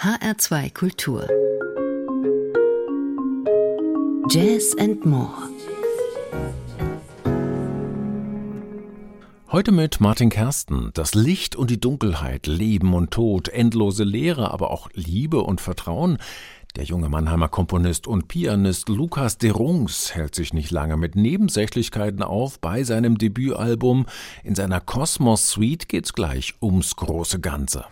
HR2 Kultur Jazz and More Heute mit Martin Kersten. Das Licht und die Dunkelheit, Leben und Tod, endlose Leere, aber auch Liebe und Vertrauen. Der junge Mannheimer Komponist und Pianist Lukas de Rungs hält sich nicht lange mit Nebensächlichkeiten auf bei seinem Debütalbum. In seiner Kosmos Suite geht's gleich ums große Ganze.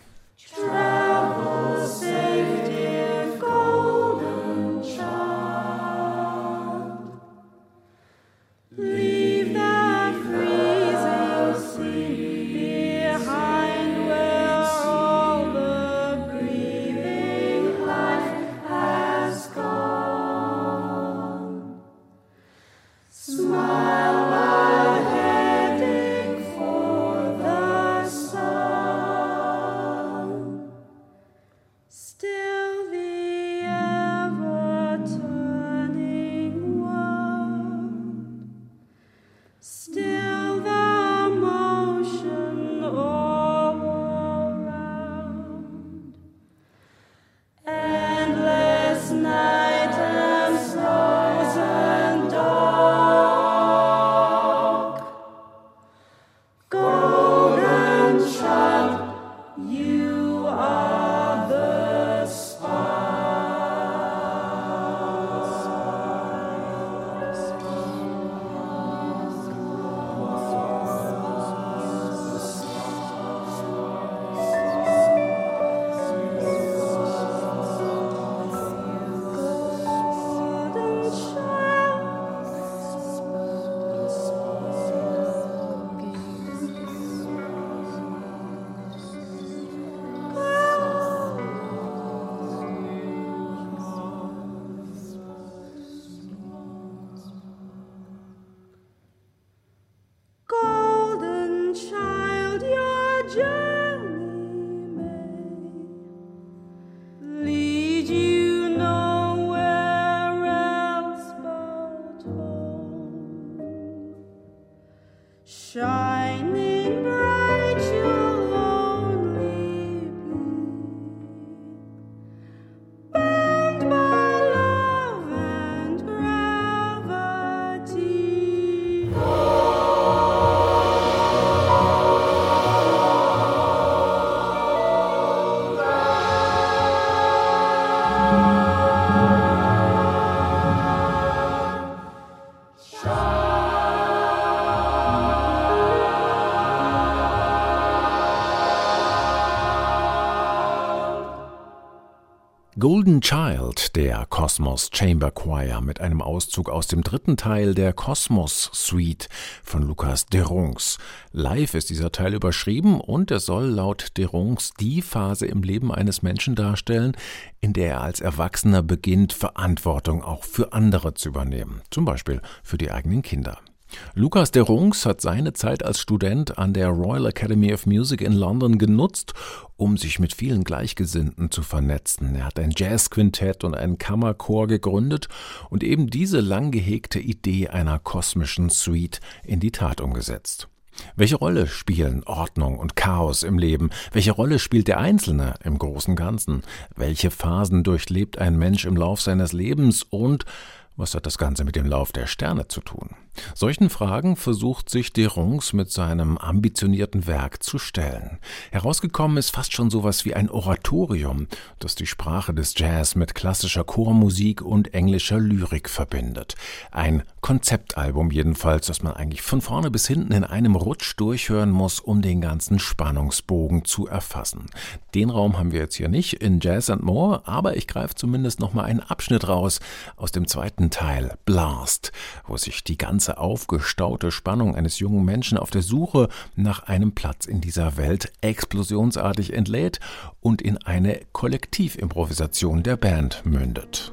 Golden Child, der Cosmos Chamber Choir mit einem Auszug aus dem dritten Teil der Cosmos Suite von Lukas Derungs. Live ist dieser Teil überschrieben und er soll laut Derungs die Phase im Leben eines Menschen darstellen, in der er als Erwachsener beginnt, Verantwortung auch für andere zu übernehmen, zum Beispiel für die eigenen Kinder. Lukas de Rungs hat seine Zeit als Student an der Royal Academy of Music in London genutzt, um sich mit vielen Gleichgesinnten zu vernetzen. Er hat ein Jazzquintett und einen Kammerchor gegründet und eben diese lang gehegte Idee einer kosmischen Suite in die Tat umgesetzt. Welche Rolle spielen Ordnung und Chaos im Leben? Welche Rolle spielt der Einzelne im großen Ganzen? Welche Phasen durchlebt ein Mensch im Lauf seines Lebens und was hat das Ganze mit dem Lauf der Sterne zu tun? Solchen Fragen versucht sich Derungs mit seinem ambitionierten Werk zu stellen. Herausgekommen ist fast schon sowas wie ein Oratorium, das die Sprache des Jazz mit klassischer Chormusik und englischer Lyrik verbindet. Ein Konzeptalbum jedenfalls, das man eigentlich von vorne bis hinten in einem Rutsch durchhören muss, um den ganzen Spannungsbogen zu erfassen. Den Raum haben wir jetzt hier nicht in Jazz and More, aber ich greife zumindest noch mal einen Abschnitt raus aus dem zweiten Teil Blast, wo sich die ganze ganze aufgestaute Spannung eines jungen Menschen auf der Suche nach einem Platz in dieser Welt explosionsartig entlädt und in eine Kollektivimprovisation der Band mündet.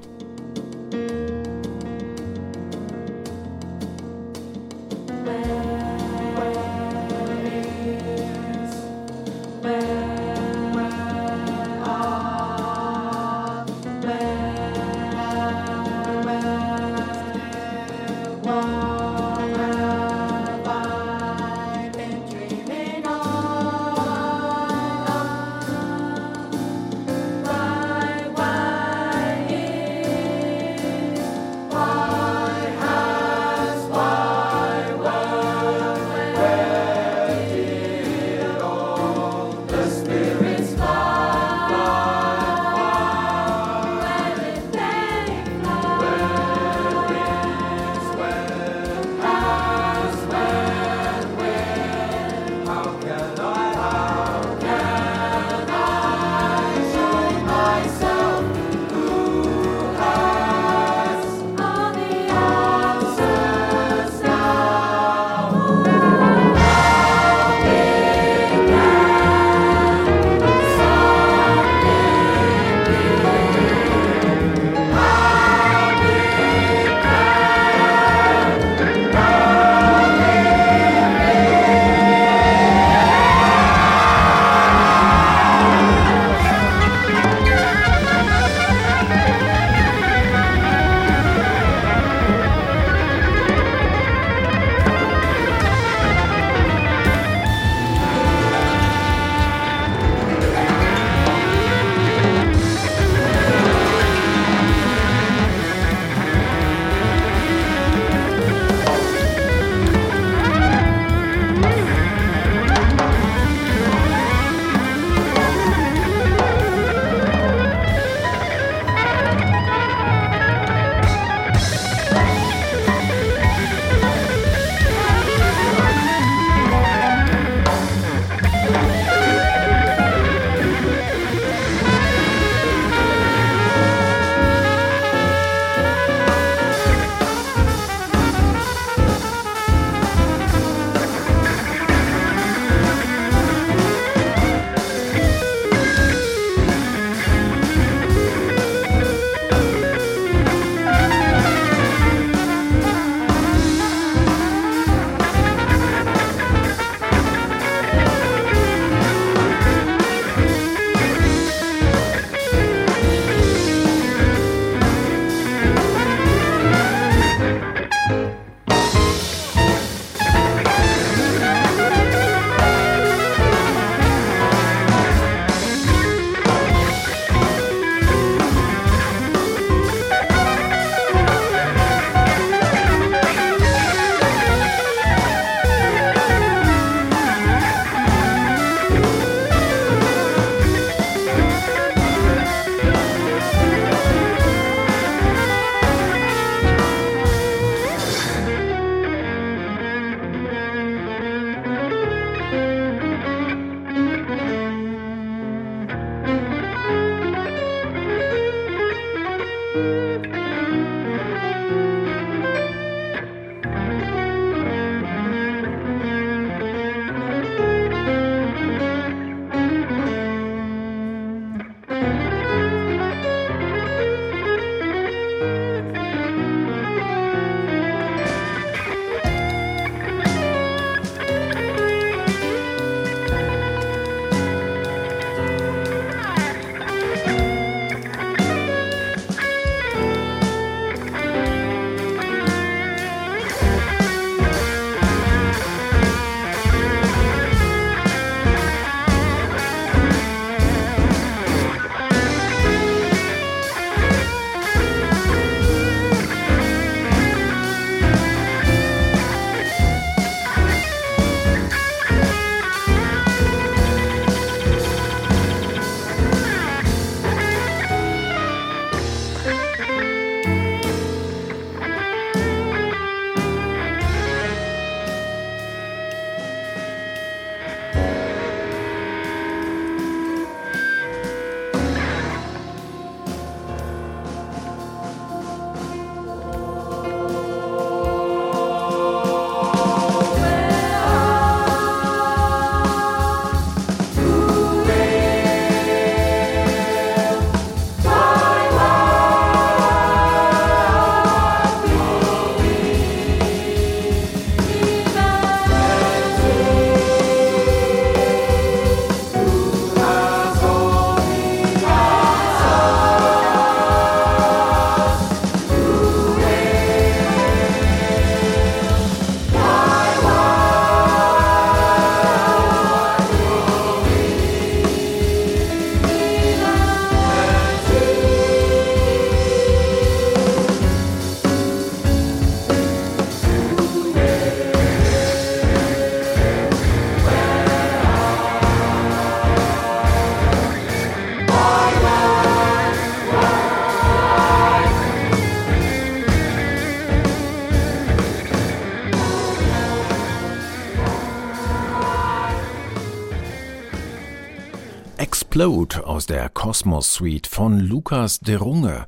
Explode aus der Cosmos Suite von Lukas de Runge,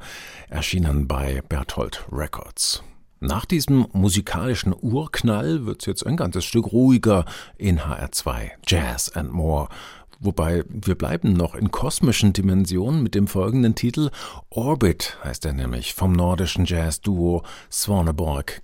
erschienen bei Berthold Records. Nach diesem musikalischen Urknall wird's jetzt ein ganzes Stück ruhiger in HR2 Jazz and More. Wobei wir bleiben noch in kosmischen Dimensionen mit dem folgenden Titel Orbit heißt er nämlich vom nordischen Jazz-Duo Svaneborg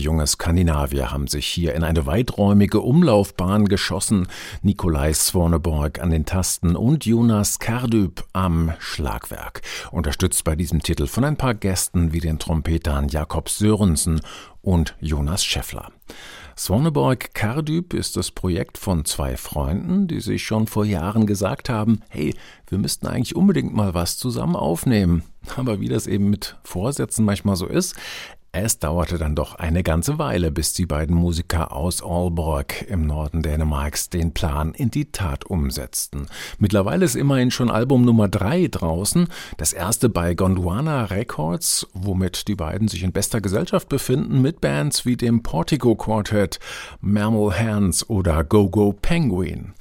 junge Skandinavier haben sich hier in eine weiträumige Umlaufbahn geschossen. Nikolai Swaneborg an den Tasten und Jonas Kardyp am Schlagwerk. Unterstützt bei diesem Titel von ein paar Gästen wie den Trompetern Jakob Sörensen und Jonas Scheffler. Swaneborg Kardyp ist das Projekt von zwei Freunden, die sich schon vor Jahren gesagt haben, hey, wir müssten eigentlich unbedingt mal was zusammen aufnehmen. Aber wie das eben mit Vorsätzen manchmal so ist, Es dauerte dann doch eine ganze Weile, bis die beiden Musiker aus Aalborg im Norden Dänemarks den Plan in die Tat umsetzten. Mittlerweile ist immerhin schon Album Nummer drei draußen, das erste bei Gondwana Records, womit die beiden sich in bester Gesellschaft befinden mit Bands wie dem Portico Quartet, Mammal Hands oder Go Go Penguin.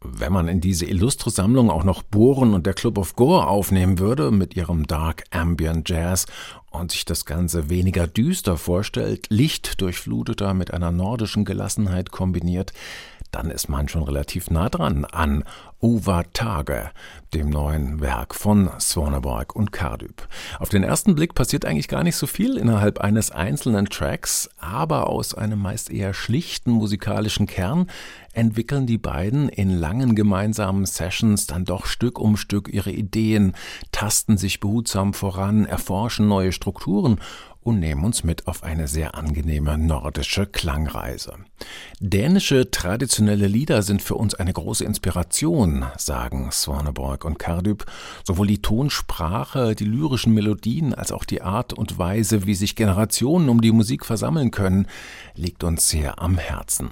Wenn man in diese illustre Sammlung auch noch Bohren und der Club of Gore aufnehmen würde mit ihrem Dark Ambient Jazz und sich das Ganze weniger düster vorstellt, lichtdurchfluteter mit einer nordischen Gelassenheit kombiniert, dann ist man schon relativ nah dran an Uva Tage, dem neuen Werk von Swaneborg und Kardyb. Auf den ersten Blick passiert eigentlich gar nicht so viel innerhalb eines einzelnen Tracks, aber aus einem meist eher schlichten musikalischen Kern entwickeln die beiden in langen gemeinsamen Sessions dann doch Stück um Stück ihre Ideen, tasten sich behutsam voran, erforschen neue Strukturen und nehmen uns mit auf eine sehr angenehme nordische Klangreise. Dänische traditionelle Lieder sind für uns eine große Inspiration, sagen Swaneborg und Kardyb. Sowohl die Tonsprache, die lyrischen Melodien als auch die Art und Weise, wie sich Generationen um die Musik versammeln können, liegt uns sehr am Herzen.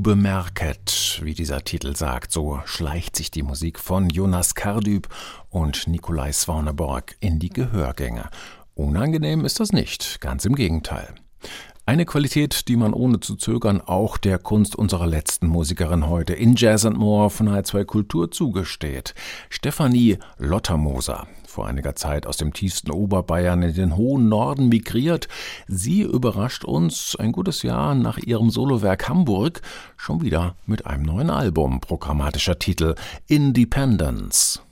Übermerket, wie dieser Titel sagt, so schleicht sich die Musik von Jonas Kardyb und Nikolai Swaneborg in die Gehörgänge. Unangenehm ist das nicht, ganz im Gegenteil. Eine Qualität, die man ohne zu zögern auch der Kunst unserer letzten Musikerin heute in Jazz and More von H2 Kultur zugesteht. Stefanie Lottermoser, vor einiger Zeit aus dem tiefsten Oberbayern in den hohen Norden migriert. Sie überrascht uns ein gutes Jahr nach ihrem Solowerk Hamburg schon wieder mit einem neuen Album, programmatischer Titel Independence.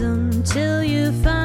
until you find.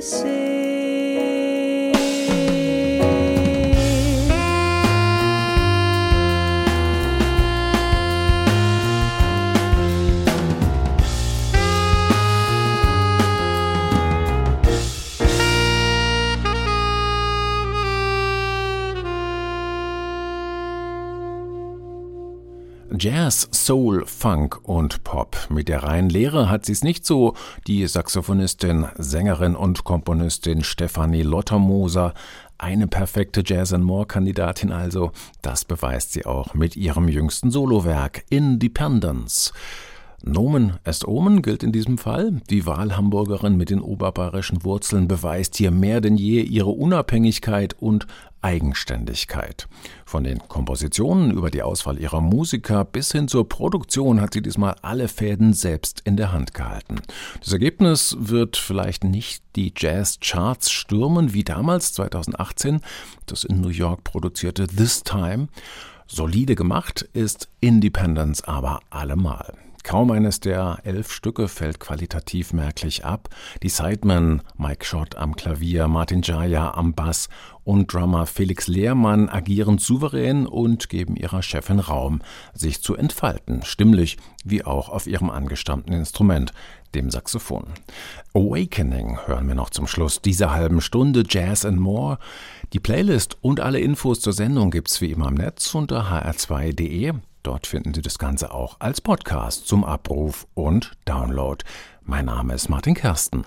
see. Jazz, Soul, Funk und Pop. Mit der reinen Lehre hat sie es nicht so. Die Saxophonistin, Sängerin und Komponistin Stefanie Lottermoser, eine perfekte Jazz and More Kandidatin also, das beweist sie auch mit ihrem jüngsten Solowerk Independence. Nomen est Omen gilt in diesem Fall. Die Wahlhamburgerin mit den oberbayerischen Wurzeln beweist hier mehr denn je ihre Unabhängigkeit und Eigenständigkeit. Von den Kompositionen über die Auswahl ihrer Musiker bis hin zur Produktion hat sie diesmal alle Fäden selbst in der Hand gehalten. Das Ergebnis wird vielleicht nicht die Jazz-Charts stürmen wie damals 2018, das in New York produzierte This Time. Solide gemacht ist Independence aber allemal. Kaum eines der elf Stücke fällt qualitativ merklich ab. Die Sidemen Mike Schott am Klavier, Martin Jaya am Bass und Drummer Felix Lehrmann agieren souverän und geben ihrer Chefin Raum, sich zu entfalten, stimmlich wie auch auf ihrem angestammten Instrument, dem Saxophon. Awakening hören wir noch zum Schluss dieser halben Stunde Jazz and More. Die Playlist und alle Infos zur Sendung gibt's wie immer im Netz unter hr2.de. Dort finden Sie das Ganze auch als Podcast zum Abruf und Download. Mein Name ist Martin Kersten.